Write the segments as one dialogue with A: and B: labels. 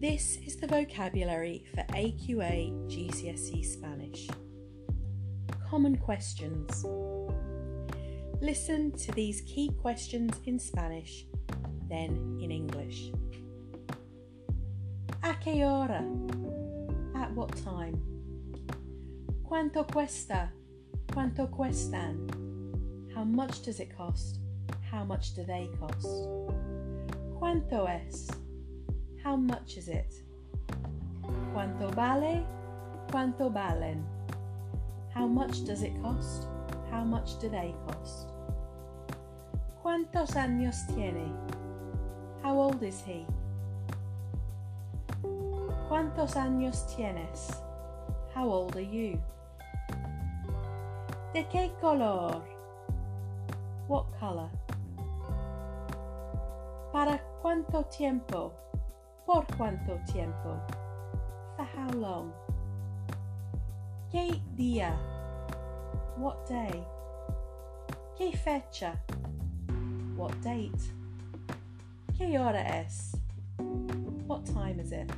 A: This is the vocabulary for AQA GCSE Spanish. Common questions. Listen to these key questions in Spanish, then in English. ¿A qué hora? At what time? ¿Cuánto cuesta? ¿Cuánto cuestan? How much does it cost? How much do they cost? ¿Cuánto es? How much is it? ¿Cuánto vale? ¿Cuánto valen? How much does it cost? How much do they cost? ¿Cuántos años tiene? How old is he? ¿Cuántos años tienes? How old are you? ¿De qué color? What color? ¿Para cuánto tiempo? ¿Por cuánto tiempo? For how long? ¿Qué día? What day? ¿Qué fecha? What date? ¿Qué hora es? What time is it?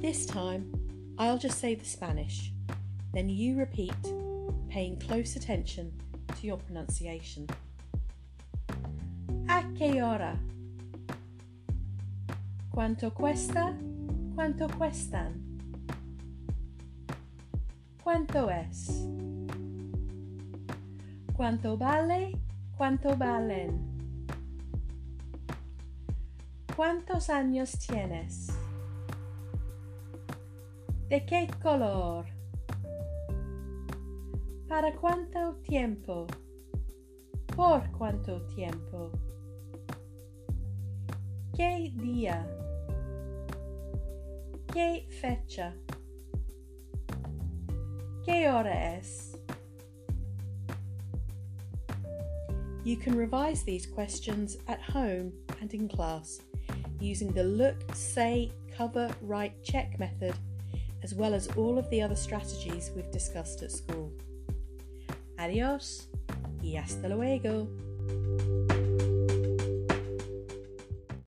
A: This time, I'll just say the Spanish, then you repeat, paying close attention to your pronunciation. ¿A qué hora? ¿Cuánto cuesta? ¿Cuánto cuestan? ¿Cuánto es? ¿Cuánto vale? ¿Cuánto valen? ¿Cuántos años tienes? ¿De qué color? ¿Para cuánto tiempo? ¿Por cuánto tiempo? ¿Qué día? ¿Qué fecha? ¿Qué hora es? You can revise these questions at home and in class using the look, say, cover, write, check method, as well as all of the other strategies we've discussed at school. Adios y hasta luego.